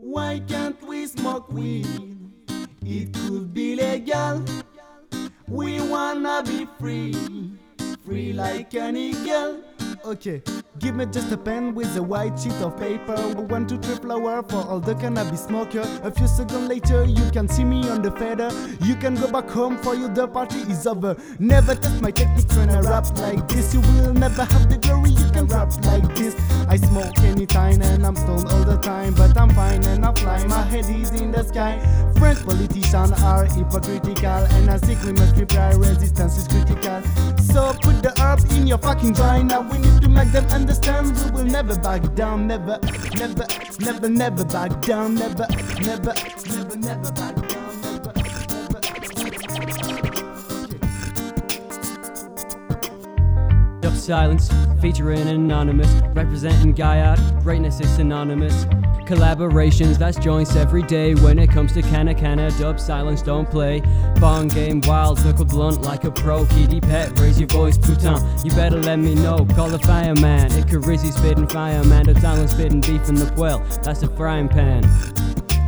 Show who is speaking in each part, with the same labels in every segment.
Speaker 1: Why can't we smoke weed? It could be legal. We wanna be free, free like an eagle. Okay, give me just a pen with a white sheet of paper. One, two, three flower for all the cannabis smoker. A few seconds later, you can see me on the feather. You can go back home for you, the party is over. Never test my techniques when I rap like this. You will never have the glory, you can rap like this. I smoke anytime and I'm stoned all the time, but I'm fine and I fly. My head is in the sky. French politicians are hypocritical, and I think we must reply. Resistance is critical. In your fucking joint. Now we need to make them understand. We will never back down, never, never, never, never back down, never, never, never, never back down,
Speaker 2: Dub Silence, featuring Anonymous, representing Guyard, greatness is synonymous. Collaborations, that's joints every day. When it comes to canna canna, dub silence don't play. Bong game wild, knuckle blunt like a pro. Kitty pet, raise your voice, Putain. You better let me know. Call the fireman. Ikarizzi spitting fireman. Dub silence spitting beef in the well. That's a frying pan.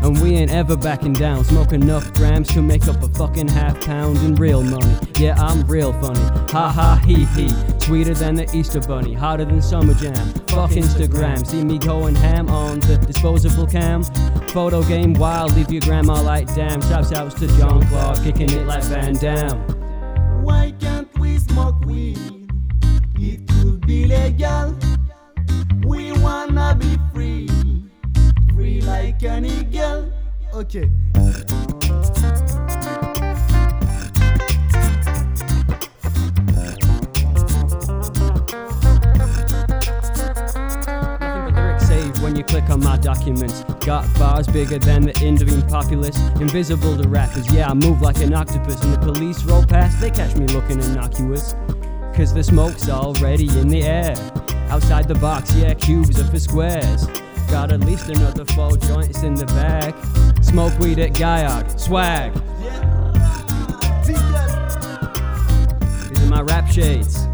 Speaker 2: And we ain't ever backing down. Smoke enough grams to make up a fucking half pound in real money. Yeah, I'm real funny. Ha ha hee hee. Sweeter than the Easter Bunny. Hotter than Summer Jam. Fuck Instagram. See me going ham on the disposable cam. Photo game wild. Leave your grandma like damn. Shouts outs to John Clark. Kicking it like Van Damme.
Speaker 1: Why can't we smoke weed? It could be legal. We wanna be free, free like an eagle. Okay.
Speaker 2: You click on my documents. Got bars bigger than the Indian populace. Invisible to rappers, yeah, I move like an octopus. And the police roll past, they catch me looking innocuous. Cause the smoke's already in the air. Outside the box, yeah, cubes are for squares. Got at least another four joints in the bag. Smoke weed at Guyard, swag. These are my rap shades.